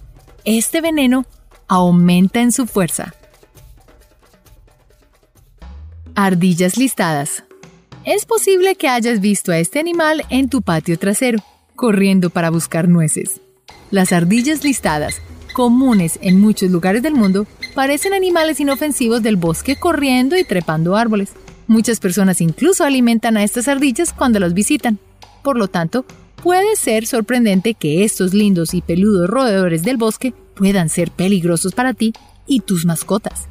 este veneno aumenta en su fuerza. Ardillas listadas. Es posible que hayas visto a este animal en tu patio trasero, corriendo para buscar nueces. Las ardillas listadas, comunes en muchos lugares del mundo, parecen animales inofensivos del bosque corriendo y trepando árboles. Muchas personas incluso alimentan a estas ardillas cuando los visitan. Por lo tanto, Puede ser sorprendente que estos lindos y peludos roedores del bosque puedan ser peligrosos para ti y tus mascotas.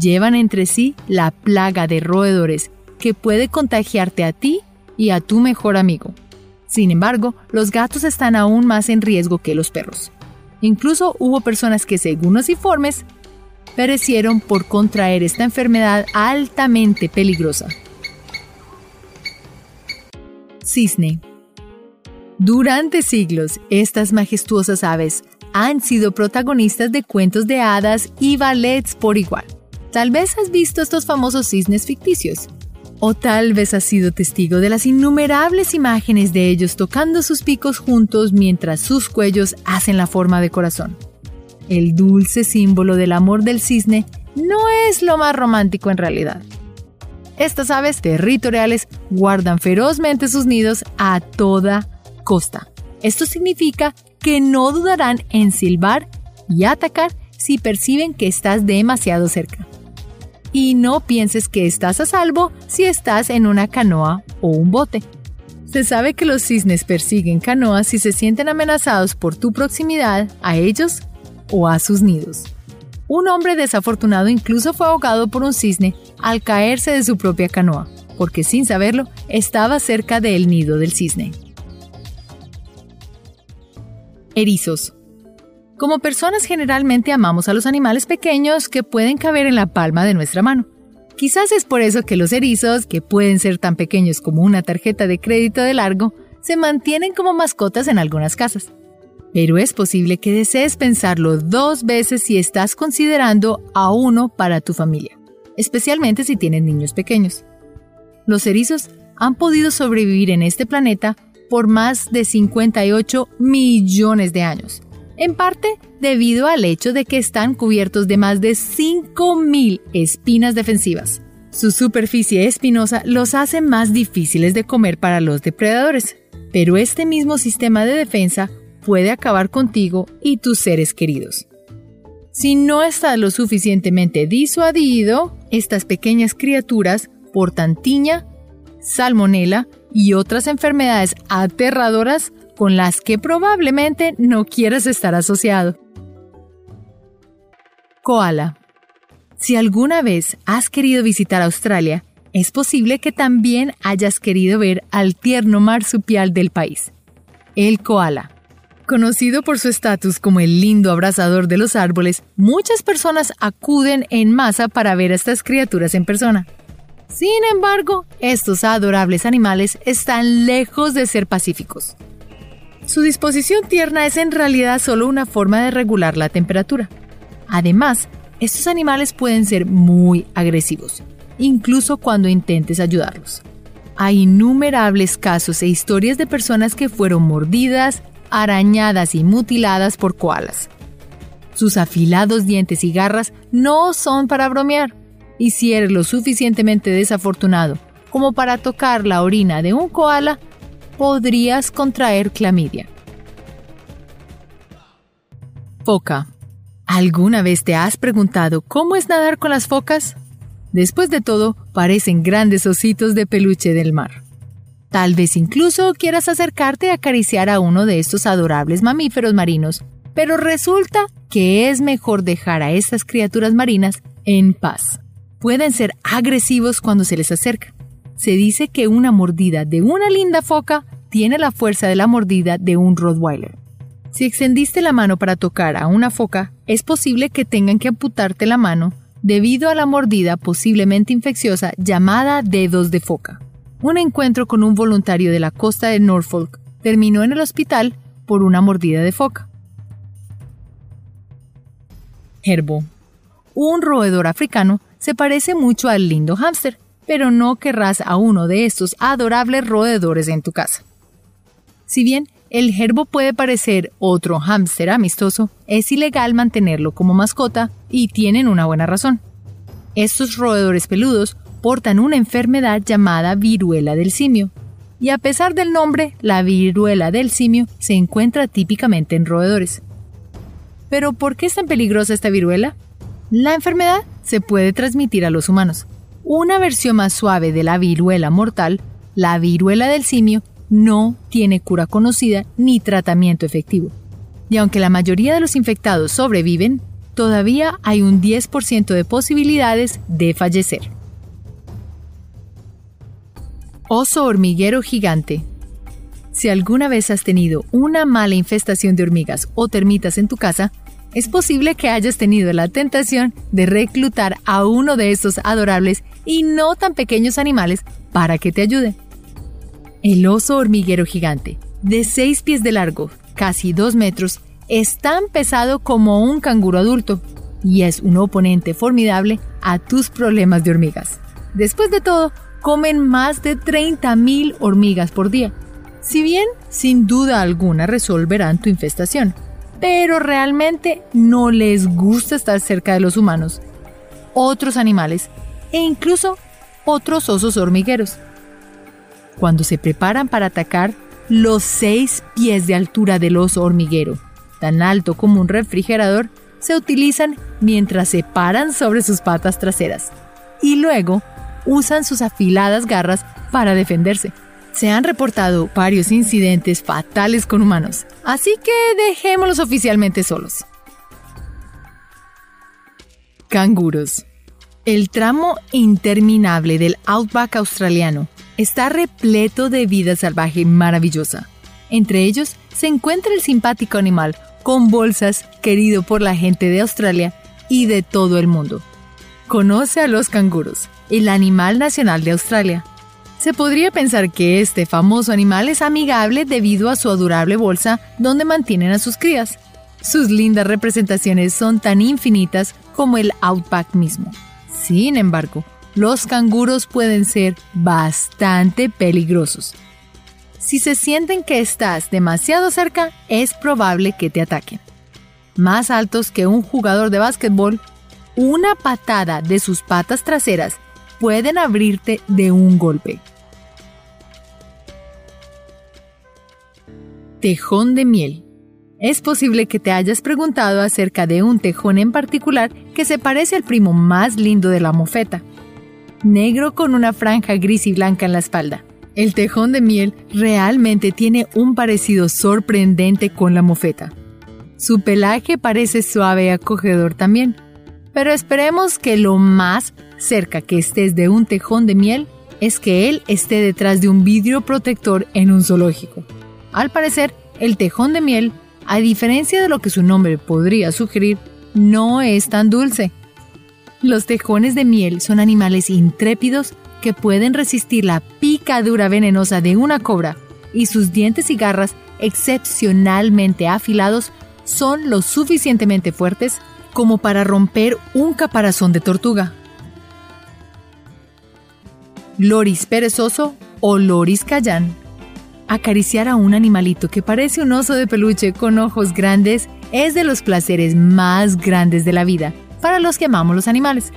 Llevan entre sí la plaga de roedores que puede contagiarte a ti y a tu mejor amigo. Sin embargo, los gatos están aún más en riesgo que los perros. Incluso hubo personas que, según los informes, perecieron por contraer esta enfermedad altamente peligrosa. Cisne durante siglos, estas majestuosas aves han sido protagonistas de cuentos de hadas y ballets por igual. Tal vez has visto estos famosos cisnes ficticios, o tal vez has sido testigo de las innumerables imágenes de ellos tocando sus picos juntos mientras sus cuellos hacen la forma de corazón. El dulce símbolo del amor del cisne no es lo más romántico en realidad. Estas aves territoriales guardan ferozmente sus nidos a toda costa. Esto significa que no dudarán en silbar y atacar si perciben que estás demasiado cerca. Y no pienses que estás a salvo si estás en una canoa o un bote. Se sabe que los cisnes persiguen canoas si se sienten amenazados por tu proximidad a ellos o a sus nidos. Un hombre desafortunado incluso fue ahogado por un cisne al caerse de su propia canoa, porque sin saberlo estaba cerca del nido del cisne. Erizos. Como personas generalmente amamos a los animales pequeños que pueden caber en la palma de nuestra mano. Quizás es por eso que los erizos, que pueden ser tan pequeños como una tarjeta de crédito de largo, se mantienen como mascotas en algunas casas. Pero es posible que desees pensarlo dos veces si estás considerando a uno para tu familia, especialmente si tienes niños pequeños. Los erizos han podido sobrevivir en este planeta por más de 58 millones de años, en parte debido al hecho de que están cubiertos de más de 5.000 espinas defensivas. Su superficie espinosa los hace más difíciles de comer para los depredadores, pero este mismo sistema de defensa puede acabar contigo y tus seres queridos. Si no estás lo suficientemente disuadido, estas pequeñas criaturas portan tiña, salmonela y otras enfermedades aterradoras con las que probablemente no quieras estar asociado. Koala. Si alguna vez has querido visitar Australia, es posible que también hayas querido ver al tierno marsupial del país, el koala. Conocido por su estatus como el lindo abrazador de los árboles, muchas personas acuden en masa para ver a estas criaturas en persona. Sin embargo, estos adorables animales están lejos de ser pacíficos. Su disposición tierna es en realidad solo una forma de regular la temperatura. Además, estos animales pueden ser muy agresivos, incluso cuando intentes ayudarlos. Hay innumerables casos e historias de personas que fueron mordidas, arañadas y mutiladas por koalas. Sus afilados dientes y garras no son para bromear, y si eres lo suficientemente desafortunado como para tocar la orina de un koala, podrías contraer clamidia. Foca. ¿Alguna vez te has preguntado cómo es nadar con las focas? Después de todo, parecen grandes ositos de peluche del mar. Tal vez incluso quieras acercarte a acariciar a uno de estos adorables mamíferos marinos, pero resulta que es mejor dejar a estas criaturas marinas en paz. Pueden ser agresivos cuando se les acerca, se dice que una mordida de una linda foca tiene la fuerza de la mordida de un Rottweiler. Si extendiste la mano para tocar a una foca, es posible que tengan que amputarte la mano debido a la mordida posiblemente infecciosa llamada dedos de foca. Un encuentro con un voluntario de la costa de Norfolk terminó en el hospital por una mordida de foca. Herbo. Un roedor africano se parece mucho al lindo hámster, pero no querrás a uno de estos adorables roedores en tu casa. Si bien el gerbo puede parecer otro hámster amistoso, es ilegal mantenerlo como mascota y tienen una buena razón. Estos roedores peludos portan una enfermedad llamada viruela del simio, y a pesar del nombre, la viruela del simio se encuentra típicamente en roedores. Pero ¿por qué es tan peligrosa esta viruela? La enfermedad se puede transmitir a los humanos, una versión más suave de la viruela mortal, la viruela del simio, no tiene cura conocida ni tratamiento efectivo. Y aunque la mayoría de los infectados sobreviven, todavía hay un 10% de posibilidades de fallecer. Oso hormiguero gigante. Si alguna vez has tenido una mala infestación de hormigas o termitas en tu casa, es posible que hayas tenido la tentación de reclutar a uno de estos adorables y no tan pequeños animales para que te ayude. El oso hormiguero gigante, de 6 pies de largo, casi 2 metros, es tan pesado como un canguro adulto y es un oponente formidable a tus problemas de hormigas. Después de todo, comen más de 30.000 hormigas por día. Si bien, sin duda alguna, resolverán tu infestación pero realmente no les gusta estar cerca de los humanos, otros animales e incluso otros osos hormigueros. Cuando se preparan para atacar, los seis pies de altura del oso hormiguero, tan alto como un refrigerador, se utilizan mientras se paran sobre sus patas traseras y luego usan sus afiladas garras para defenderse se han reportado varios incidentes fatales con humanos, así que dejémoslos oficialmente solos. Canguros. El tramo interminable del outback australiano está repleto de vida salvaje maravillosa. Entre ellos se encuentra el simpático animal con bolsas querido por la gente de Australia y de todo el mundo. Conoce a los canguros el animal nacional de Australia. Se podría pensar que este famoso animal es amigable debido a su adorable bolsa donde mantienen a sus crías. Sus lindas representaciones son tan infinitas como el Outback mismo. Sin embargo, los canguros pueden ser bastante peligrosos. Si se sienten que estás demasiado cerca, es probable que te ataquen. Más altos que un jugador de básquetbol, una patada de sus patas traseras pueden abrirte de un golpe. Tejón de miel. Es posible que te hayas preguntado acerca de un tejón en particular que se parece al primo más lindo de la mofeta, negro con una franja gris y blanca en la espalda. El tejón de miel realmente tiene un parecido sorprendente con la mofeta. Su pelaje parece suave y acogedor también, pero esperemos que lo más cerca que estés de un tejón de miel es que él esté detrás de un vidrio protector en un zoológico. Al parecer, el tejón de miel, a diferencia de lo que su nombre podría sugerir, no es tan dulce. Los tejones de miel son animales intrépidos que pueden resistir la picadura venenosa de una cobra y sus dientes y garras excepcionalmente afilados son lo suficientemente fuertes como para romper un caparazón de tortuga. Loris perezoso o Loris cayán Acariciar a un animalito que parece un oso de peluche con ojos grandes es de los placeres más grandes de la vida para los que amamos los animales.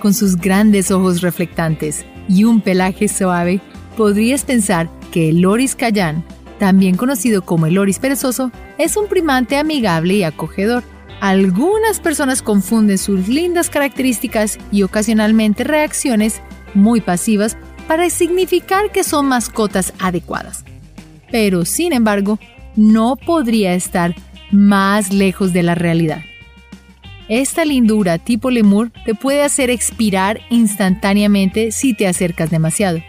Con sus grandes ojos reflectantes y un pelaje suave, podrías pensar que el loris cayán, también conocido como el loris perezoso, es un primante amigable y acogedor. Algunas personas confunden sus lindas características y ocasionalmente reacciones muy pasivas para significar que son mascotas adecuadas. Pero, sin embargo, no podría estar más lejos de la realidad. Esta lindura tipo lemur te puede hacer expirar instantáneamente si te acercas demasiado.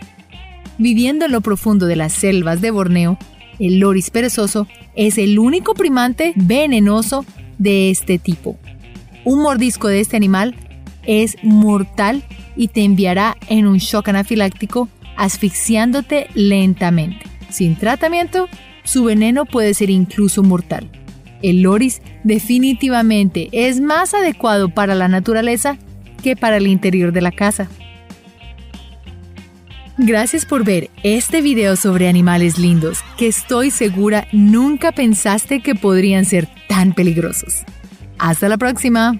Viviendo en lo profundo de las selvas de Borneo, el loris perezoso es el único primante venenoso de este tipo. Un mordisco de este animal es mortal y te enviará en un shock anafiláctico asfixiándote lentamente. Sin tratamiento, su veneno puede ser incluso mortal. El loris definitivamente es más adecuado para la naturaleza que para el interior de la casa. Gracias por ver este video sobre animales lindos que estoy segura nunca pensaste que podrían ser tan peligrosos. Hasta la próxima.